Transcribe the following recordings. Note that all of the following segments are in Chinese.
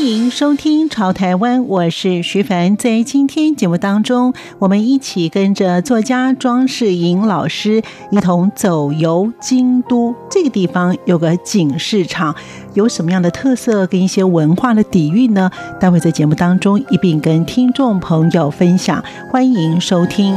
欢迎收听《潮台湾》，我是徐凡。在今天节目当中，我们一起跟着作家庄世颖老师一同走游京都。这个地方有个锦市场，有什么样的特色跟一些文化的底蕴呢？待会在节目当中一并跟听众朋友分享。欢迎收听。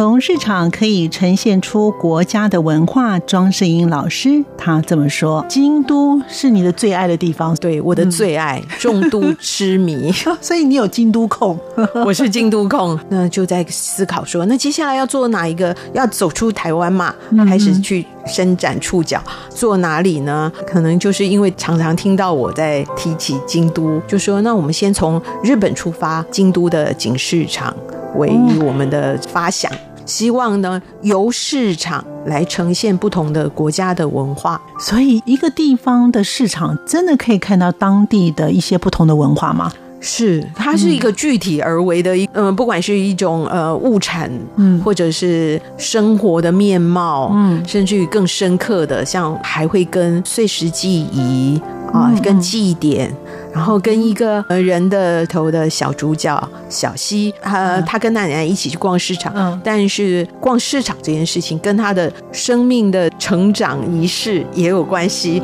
从市场可以呈现出国家的文化，庄世英老师他这么说：“京都是你的最爱的地方，对，我的最爱，嗯、重度痴迷，所以你有京都控，我是京都控。那就在思考说，那接下来要做哪一个？要走出台湾嘛，开始去伸展触角，做哪里呢？可能就是因为常常听到我在提起京都，就说那我们先从日本出发，京都的锦市场。”为我们的发想，希望呢由市场来呈现不同的国家的文化，所以一个地方的市场真的可以看到当地的一些不同的文化吗？是，它是一个具体而为的一，嗯、呃，不管是一种呃物产，嗯，或者是生活的面貌，嗯，甚至于更深刻的，像还会跟碎石记忆啊，跟祭典。然后跟一个人的头的小主角小西，呃，他跟奶奶一起去逛市场，嗯，但是逛市场这件事情跟他的生命的成长仪式也有关系。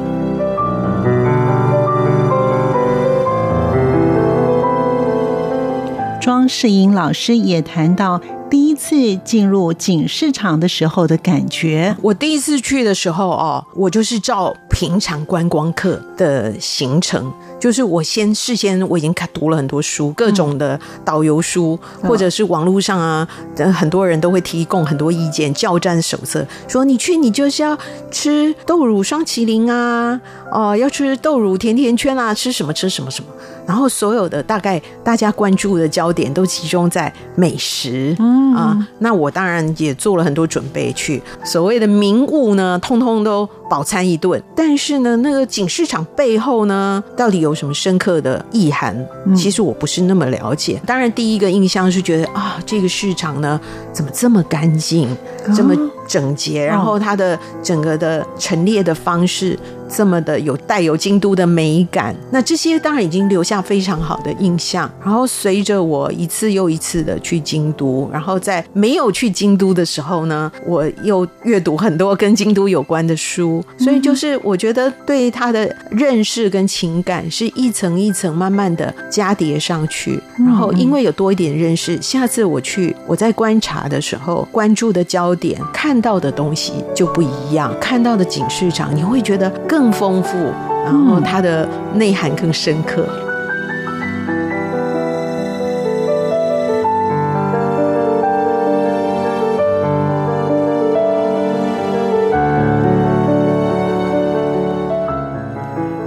庄世英老师也谈到第一次进入景市场的时候的感觉。我第一次去的时候哦，我就是照平常观光客的行程。就是我先事先我已经看读了很多书，各种的导游书，嗯、或者是网络上啊，很多人都会提供很多意见，教战手册，说你去你就是要吃豆乳双麒麟啊，哦、呃，要吃豆乳甜甜圈啊，吃什么吃什么什么，然后所有的大概大家关注的焦点都集中在美食，嗯。啊，那我当然也做了很多准备去。所谓的名物呢，通通都饱餐一顿，但是呢，那个景市场背后呢，到底有什么深刻的意涵？其实我不是那么了解。当然，第一个印象是觉得啊，这个市场呢，怎么这么干净，这么整洁，然后它的整个的陈列的方式。这么的有带有京都的美感，那这些当然已经留下非常好的印象。然后随着我一次又一次的去京都，然后在没有去京都的时候呢，我又阅读很多跟京都有关的书，所以就是我觉得对它的认识跟情感是一层一层慢慢的加叠上去。然后因为有多一点认识，下次我去我在观察的时候，关注的焦点看看到的东西就不一样，看到的景市场你会觉得。更丰富，然后它的内涵更深刻。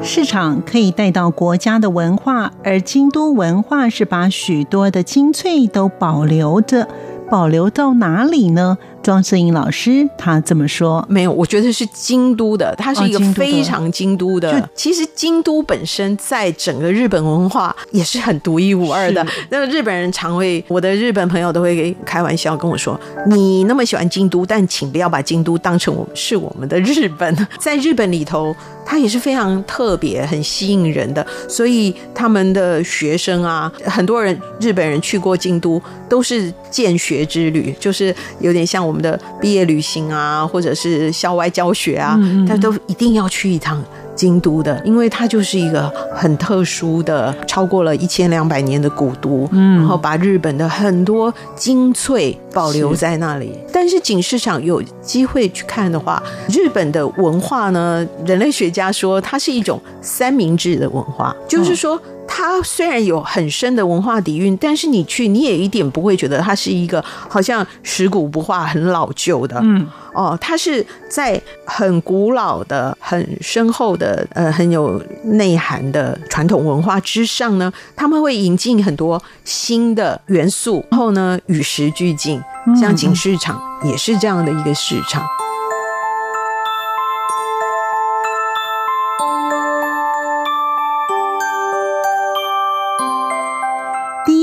市场可以带到国家的文化，而京都文化是把许多的精粹都保留着，保留到哪里呢？庄摄影老师他这么说：“没有，我觉得是京都的，它是一个非常京都的。其实京都本身在整个日本文化也是很独一无二的。那个日本人常会，我的日本朋友都会开玩笑跟我说：‘你那么喜欢京都，但请不要把京都当成我们是我们的日本。’ 在日本里头，它也是非常特别、很吸引人的。所以他们的学生啊，很多人日本人去过京都，都是见学之旅，就是有点像。”我们的毕业旅行啊，或者是校外教学啊，他都一定要去一趟京都的，因为它就是一个很特殊的，超过了一千两百年的古都，然后把日本的很多精粹保留在那里。但是景市场有机会去看的话，日本的文化呢，人类学家说它是一种三明治的文化，就是说。它虽然有很深的文化底蕴，但是你去你也一点不会觉得它是一个好像食古不化、很老旧的。嗯，哦，它是在很古老的、很深厚的、呃，很有内涵的传统文化之上呢，他们会引进很多新的元素，然后呢，与时俱进。像景市场也是这样的一个市场。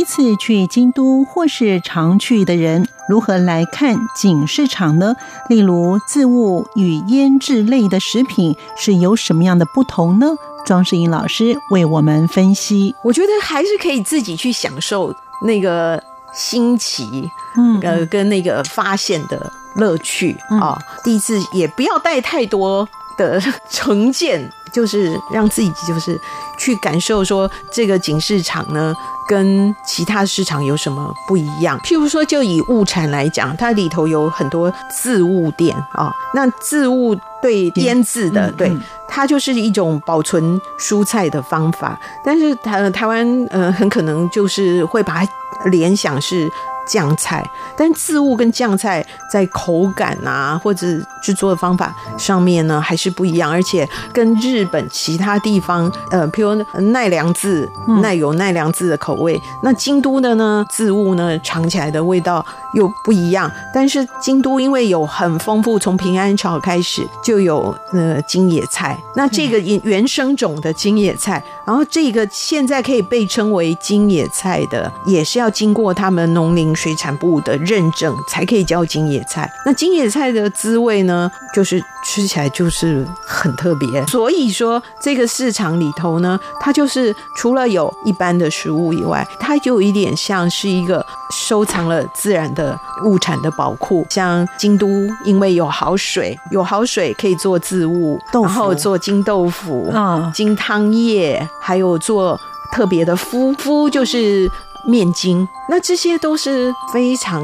次去京都或是常去的人，如何来看景市场呢？例如，渍物与腌制类的食品是有什么样的不同呢？庄世英老师为我们分析。我觉得还是可以自己去享受那个新奇，嗯，呃，跟那个发现的乐趣啊、嗯哦。第一次也不要带太多的 成见，就是让自己就是去感受说这个景市场呢。跟其他市场有什么不一样？譬如说，就以物产来讲，它里头有很多渍物店啊。那渍物对腌制的，对它就是一种保存蔬菜的方法。但是台台湾呃，很可能就是会把它联想是。酱菜，但渍物跟酱菜在口感啊，或者制作的方法上面呢，还是不一样，而且跟日本其他地方，呃，譬如奈良渍，奈有奈良渍的口味，那京都的呢，渍物呢，尝起来的味道又不一样。但是京都因为有很丰富，从平安朝开始就有呃京野菜，那这个原生种的京野菜，然后这个现在可以被称为京野菜的，也是要经过他们农林。水产部的认证才可以叫金野菜。那金野菜的滋味呢，就是吃起来就是很特别。所以说，这个市场里头呢，它就是除了有一般的食物以外，它就有一点像是一个收藏了自然的物产的宝库。像京都，因为有好水，有好水可以做渍物，然后做金豆腐啊、金汤叶，还有做特别的麸麸，就是。面筋，那这些都是非常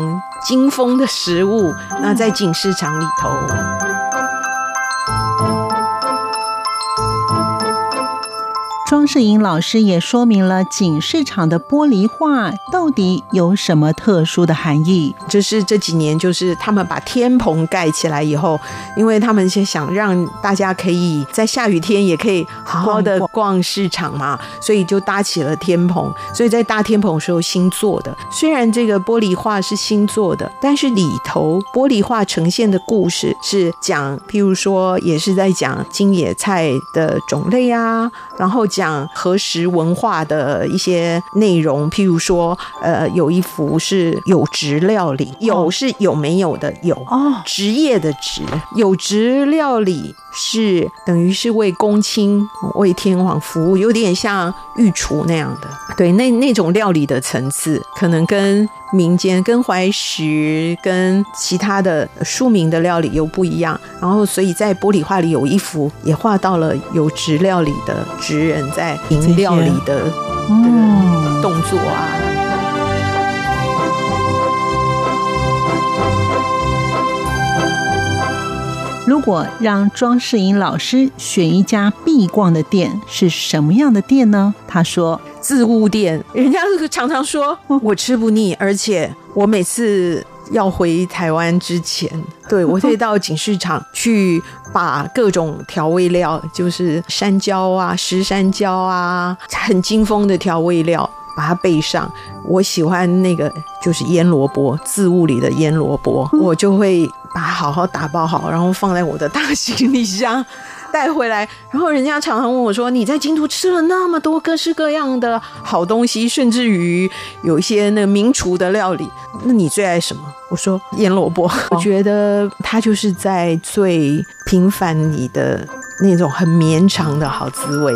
精丰的食物。那在锦市场里头。庄世英老师也说明了景市场的玻璃画到底有什么特殊的含义。就是这几年，就是他们把天棚盖起来以后，因为他们先想让大家可以在下雨天也可以好好的逛市场嘛，所以就搭起了天棚。所以在搭天棚的时候新做的，虽然这个玻璃画是新做的，但是里头玻璃画呈现的故事是讲，譬如说也是在讲金野菜的种类啊，然后讲。讲核实文化的一些内容，譬如说，呃，有一幅是有职料理，有是有没有的有哦，职业的职，有职料理是等于是为公卿、为天皇服务，有点像御厨那样的，对，那那种料理的层次，可能跟。民间跟怀石跟其他的庶民的料理又不一样，然后所以在玻璃画里有一幅也画到了有职料理的职人在营料理的这个动作啊。如果让庄世英老师选一家必逛的店，是什么样的店呢？他说。自物店，人家常常说我吃不腻，而且我每次要回台湾之前，对，我会到警市场 去把各种调味料，就是山椒啊、石山椒啊，很精风的调味料，把它备上。我喜欢那个就是腌萝卜，渍物里的腌萝卜，我就会把它好好打包好，然后放在我的大行李箱。带回来，然后人家常常问我说：“你在京都吃了那么多各式各样的好东西，甚至于有一些那个名厨的料理，那你最爱什么？”我说：“腌萝卜。” 我觉得它就是在最平凡你的那种很绵长的好滋味。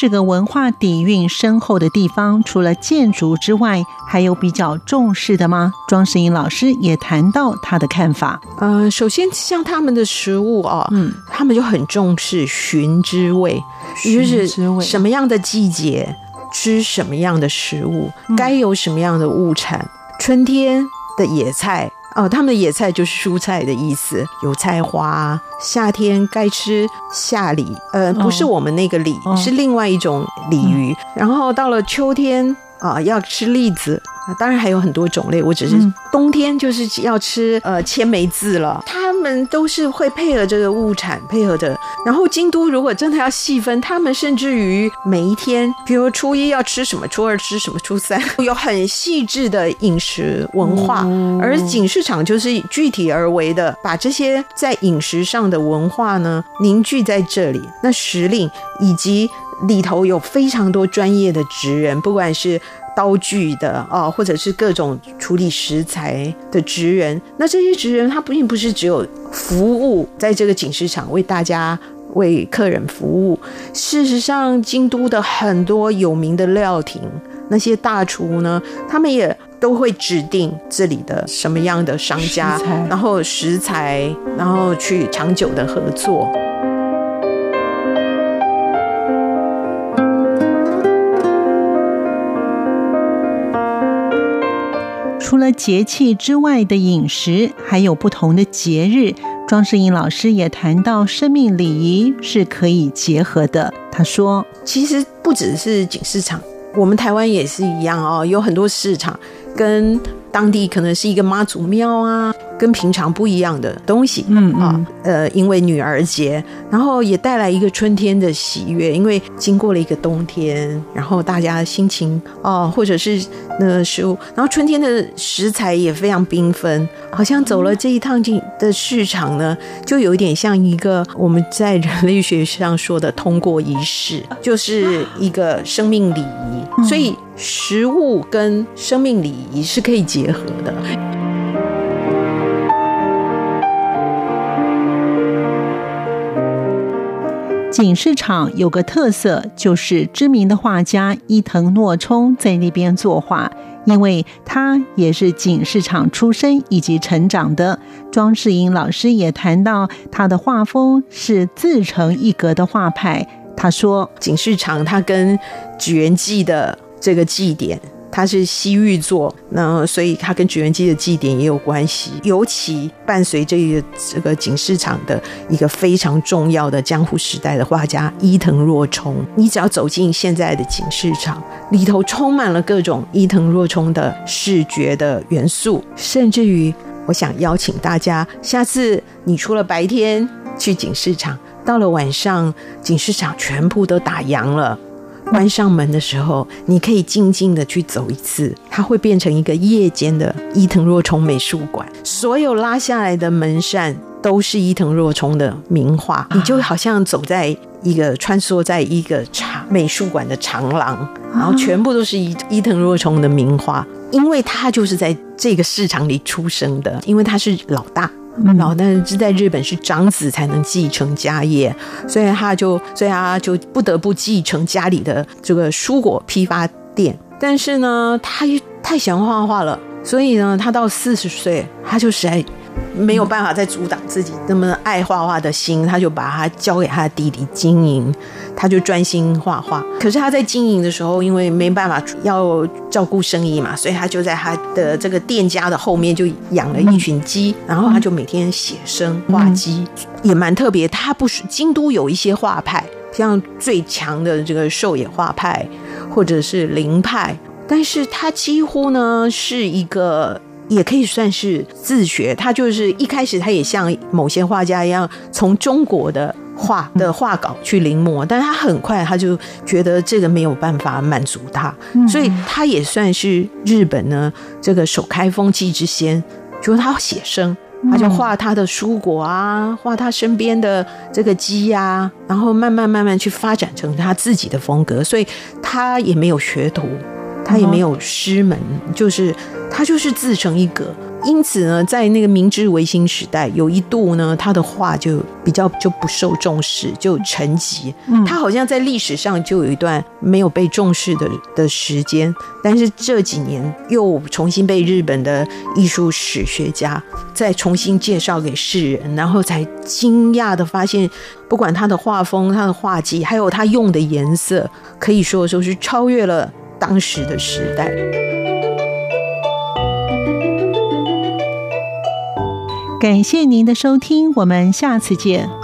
是个文化底蕴深厚的地方，除了建筑之外，还有比较重视的吗？庄世英老师也谈到他的看法。呃，首先像他们的食物啊，嗯，他们就很重视旬之味，也就是什么样的季节吃什么样的食物，该有什么样的物产。春天的野菜哦，他们的野菜就是蔬菜的意思，油菜花。夏天该吃夏鲤，呃，不是我们那个鲤，哦、是另外一种鲤鱼。嗯、然后到了秋天啊、呃，要吃栗子。当然还有很多种类，我只是冬天就是要吃呃千梅子了。他们都是会配合这个物产，配合着。然后京都如果真的要细分，他们甚至于每一天，比如初一要吃什么，初二吃什么，初三 有很细致的饮食文化。而锦市场就是具体而为的，把这些在饮食上的文化呢凝聚在这里。那时令以及里头有非常多专业的职人，不管是。刀具的啊、哦，或者是各种处理食材的职员，那这些职员他并不是只有服务在这个锦市场为大家为客人服务。事实上，京都的很多有名的料亭，那些大厨呢，他们也都会指定这里的什么样的商家，然后食材，然后去长久的合作。除了节气之外的饮食，还有不同的节日。庄世颖老师也谈到，生命礼仪是可以结合的。他说：“其实不只是景市场，我们台湾也是一样哦，有很多市场跟当地可能是一个妈祖庙啊。”跟平常不一样的东西，嗯啊，呃，因为女儿节，然后也带来一个春天的喜悦，因为经过了一个冬天，然后大家的心情哦，或者是那个食物，然后春天的食材也非常缤纷，好像走了这一趟进的市场呢，就有一点像一个我们在人类学上说的通过仪式，就是一个生命礼仪，所以食物跟生命礼仪是可以结合的。锦市场有个特色，就是知名的画家伊藤诺冲在那边作画，因为他也是锦市场出生以及成长的。庄世英老师也谈到，他的画风是自成一格的画派。他说：“锦市场它跟绝园祭的这个祭典。”它是西域作，那所以它跟祇园祭的祭典也有关系。尤其伴随这个这个锦市场的一个非常重要的江户时代的画家伊藤若冲，你只要走进现在的景市场，里头充满了各种伊藤若冲的视觉的元素，甚至于我想邀请大家，下次你除了白天去景市场，到了晚上，景市场全部都打烊了。关上门的时候，你可以静静的去走一次，它会变成一个夜间的伊藤若冲美术馆。所有拉下来的门扇都是伊藤若冲的名画，你就好像走在一个穿梭在一个长美术馆的长廊，然后全部都是伊伊藤若冲的名画，因为他就是在这个市场里出生的，因为他是老大。老但是在日本是长子才能继承家业，所以他就所以他就不得不继承家里的这个蔬果批发店。但是呢，他太喜欢画画了，所以呢，他到四十岁，他就实在。没有办法再阻挡自己那么爱画画的心，他就把它交给他的弟弟经营，他就专心画画。可是他在经营的时候，因为没办法要照顾生意嘛，所以他就在他的这个店家的后面就养了一群鸡，然后他就每天写生画鸡，也蛮特别。他不是京都有一些画派，像最强的这个狩野画派或者是林派，但是他几乎呢是一个。也可以算是自学，他就是一开始他也像某些画家一样，从中国的画的画稿去临摹，但是他很快他就觉得这个没有办法满足他，所以他也算是日本呢这个首开风气之先，就是他写生，他就画他的蔬果啊，画他身边的这个鸡呀，然后慢慢慢慢去发展成他自己的风格，所以他也没有学徒。他也没有师门，就是他就是自成一格。因此呢，在那个明治维新时代，有一度呢，他的画就比较就不受重视，就沉寂。他好像在历史上就有一段没有被重视的的时间，但是这几年又重新被日本的艺术史学家再重新介绍给世人，然后才惊讶的发现，不管他的画风、他的画技，还有他用的颜色，可以说说是超越了。当时的时代。感谢您的收听我们下次见。